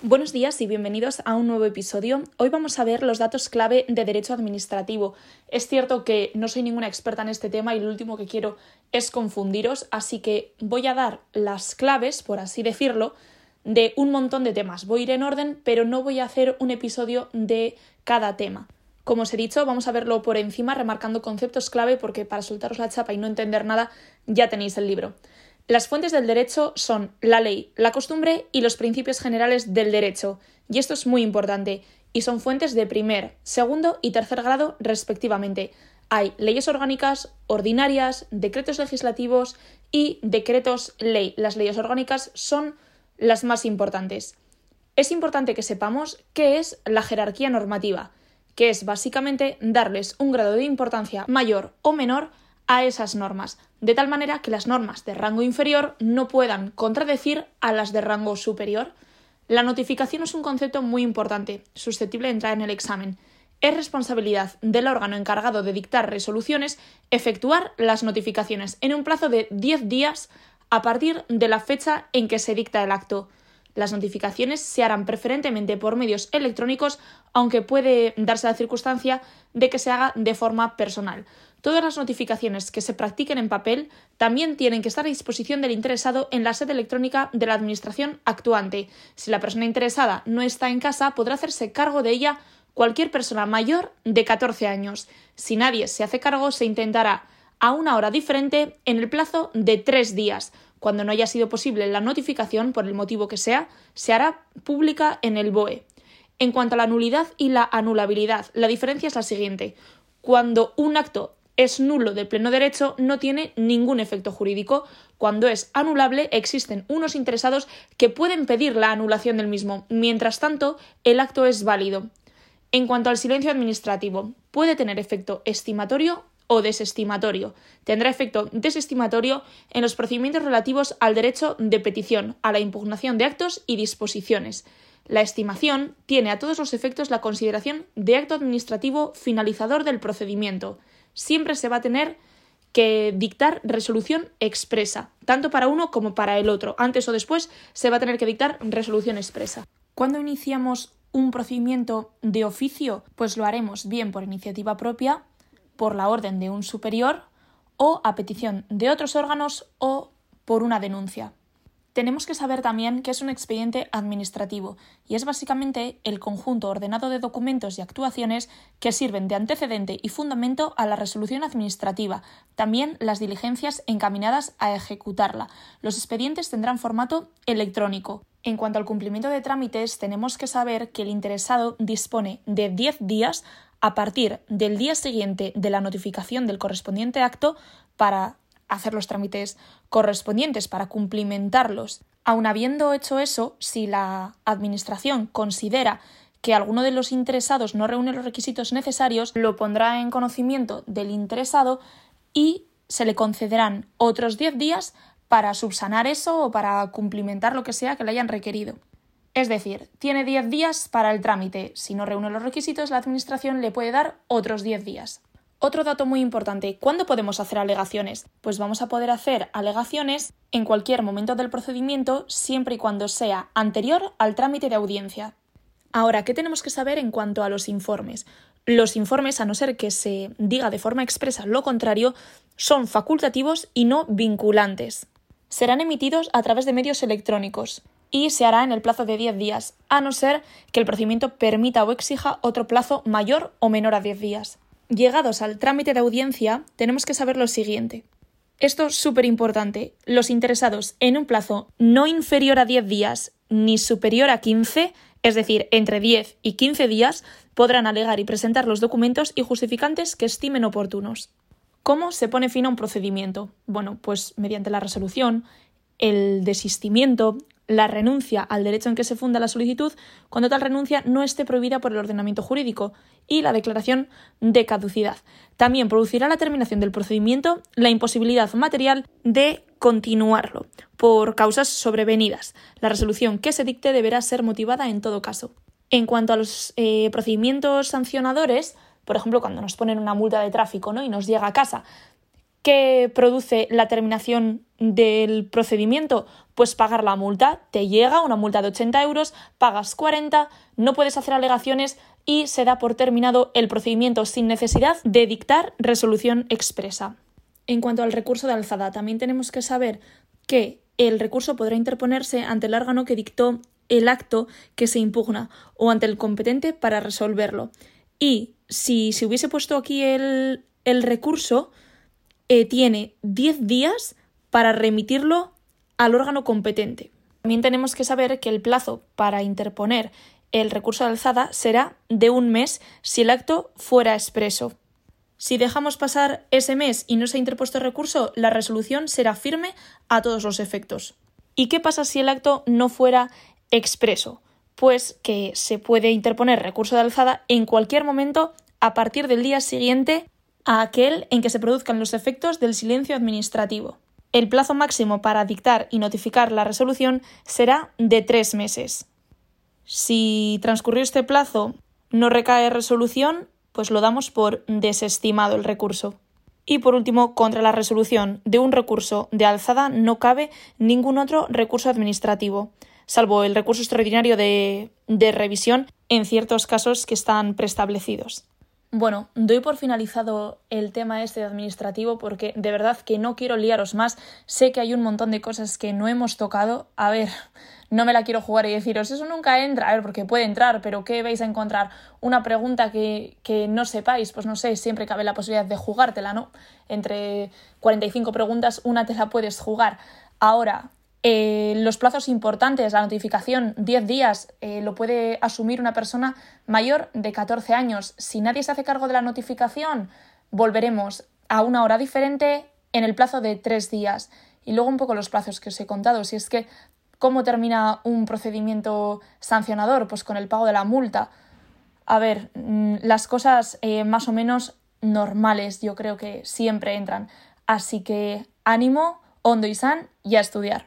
Buenos días y bienvenidos a un nuevo episodio. Hoy vamos a ver los datos clave de derecho administrativo. Es cierto que no soy ninguna experta en este tema y lo último que quiero es confundiros, así que voy a dar las claves, por así decirlo, de un montón de temas. Voy a ir en orden, pero no voy a hacer un episodio de cada tema. Como os he dicho, vamos a verlo por encima, remarcando conceptos clave, porque para soltaros la chapa y no entender nada, ya tenéis el libro. Las fuentes del derecho son la ley, la costumbre y los principios generales del derecho, y esto es muy importante, y son fuentes de primer, segundo y tercer grado respectivamente. Hay leyes orgánicas, ordinarias, decretos legislativos y decretos ley. Las leyes orgánicas son las más importantes. Es importante que sepamos qué es la jerarquía normativa, que es básicamente darles un grado de importancia mayor o menor a esas normas, de tal manera que las normas de rango inferior no puedan contradecir a las de rango superior. La notificación es un concepto muy importante, susceptible de entrar en el examen. Es responsabilidad del órgano encargado de dictar resoluciones efectuar las notificaciones en un plazo de 10 días a partir de la fecha en que se dicta el acto. Las notificaciones se harán preferentemente por medios electrónicos, aunque puede darse la circunstancia de que se haga de forma personal. Todas las notificaciones que se practiquen en papel también tienen que estar a disposición del interesado en la sede electrónica de la Administración actuante. Si la persona interesada no está en casa, podrá hacerse cargo de ella cualquier persona mayor de 14 años. Si nadie se hace cargo, se intentará a una hora diferente en el plazo de tres días. Cuando no haya sido posible la notificación, por el motivo que sea, se hará pública en el BOE. En cuanto a la nulidad y la anulabilidad, la diferencia es la siguiente. Cuando un acto es nulo de pleno derecho no tiene ningún efecto jurídico. Cuando es anulable existen unos interesados que pueden pedir la anulación del mismo. Mientras tanto, el acto es válido. En cuanto al silencio administrativo, puede tener efecto estimatorio o desestimatorio. Tendrá efecto desestimatorio en los procedimientos relativos al derecho de petición, a la impugnación de actos y disposiciones. La estimación tiene a todos los efectos la consideración de acto administrativo finalizador del procedimiento siempre se va a tener que dictar resolución expresa, tanto para uno como para el otro. Antes o después se va a tener que dictar resolución expresa. ¿Cuándo iniciamos un procedimiento de oficio? Pues lo haremos bien por iniciativa propia, por la orden de un superior o a petición de otros órganos o por una denuncia tenemos que saber también qué es un expediente administrativo y es básicamente el conjunto ordenado de documentos y actuaciones que sirven de antecedente y fundamento a la resolución administrativa, también las diligencias encaminadas a ejecutarla. Los expedientes tendrán formato electrónico. En cuanto al cumplimiento de trámites, tenemos que saber que el interesado dispone de 10 días a partir del día siguiente de la notificación del correspondiente acto para hacer los trámites correspondientes para cumplimentarlos. Aun habiendo hecho eso, si la Administración considera que alguno de los interesados no reúne los requisitos necesarios, lo pondrá en conocimiento del interesado y se le concederán otros 10 días para subsanar eso o para cumplimentar lo que sea que le hayan requerido. Es decir, tiene 10 días para el trámite. Si no reúne los requisitos, la Administración le puede dar otros 10 días. Otro dato muy importante, ¿cuándo podemos hacer alegaciones? Pues vamos a poder hacer alegaciones en cualquier momento del procedimiento siempre y cuando sea anterior al trámite de audiencia. Ahora, ¿qué tenemos que saber en cuanto a los informes? Los informes, a no ser que se diga de forma expresa lo contrario, son facultativos y no vinculantes. Serán emitidos a través de medios electrónicos y se hará en el plazo de 10 días, a no ser que el procedimiento permita o exija otro plazo mayor o menor a 10 días. Llegados al trámite de audiencia, tenemos que saber lo siguiente. Esto es súper importante. Los interesados en un plazo no inferior a 10 días ni superior a 15, es decir, entre 10 y 15 días, podrán alegar y presentar los documentos y justificantes que estimen oportunos. ¿Cómo se pone fin a un procedimiento? Bueno, pues mediante la resolución, el desistimiento, la renuncia al derecho en que se funda la solicitud cuando tal renuncia no esté prohibida por el ordenamiento jurídico y la declaración de caducidad. También producirá la terminación del procedimiento la imposibilidad material de continuarlo por causas sobrevenidas. La resolución que se dicte deberá ser motivada en todo caso. En cuanto a los eh, procedimientos sancionadores, por ejemplo, cuando nos ponen una multa de tráfico ¿no? y nos llega a casa, ¿Qué produce la terminación del procedimiento? Pues pagar la multa. Te llega una multa de 80 euros, pagas 40, no puedes hacer alegaciones y se da por terminado el procedimiento sin necesidad de dictar resolución expresa. En cuanto al recurso de alzada, también tenemos que saber que el recurso podrá interponerse ante el órgano que dictó el acto que se impugna o ante el competente para resolverlo. Y si se hubiese puesto aquí el, el recurso, eh, tiene 10 días para remitirlo al órgano competente. También tenemos que saber que el plazo para interponer el recurso de alzada será de un mes si el acto fuera expreso. Si dejamos pasar ese mes y no se ha interpuesto recurso, la resolución será firme a todos los efectos. ¿Y qué pasa si el acto no fuera expreso? Pues que se puede interponer recurso de alzada en cualquier momento a partir del día siguiente a aquel en que se produzcan los efectos del silencio administrativo. El plazo máximo para dictar y notificar la resolución será de tres meses. Si transcurrió este plazo no recae resolución, pues lo damos por desestimado el recurso. Y por último, contra la resolución de un recurso de alzada no cabe ningún otro recurso administrativo, salvo el recurso extraordinario de, de revisión en ciertos casos que están preestablecidos. Bueno, doy por finalizado el tema este administrativo porque de verdad que no quiero liaros más. Sé que hay un montón de cosas que no hemos tocado. A ver, no me la quiero jugar y deciros, eso nunca entra. A ver, porque puede entrar, pero ¿qué vais a encontrar? Una pregunta que, que no sepáis, pues no sé, siempre cabe la posibilidad de jugártela, ¿no? Entre 45 preguntas, una te la puedes jugar. Ahora, eh, los plazos importantes, la notificación, 10 días, eh, lo puede asumir una persona mayor de 14 años. Si nadie se hace cargo de la notificación, volveremos a una hora diferente en el plazo de 3 días. Y luego un poco los plazos que os he contado. Si es que, ¿cómo termina un procedimiento sancionador? Pues con el pago de la multa. A ver, mm, las cosas eh, más o menos normales yo creo que siempre entran. Así que ánimo, hondo y san y a estudiar.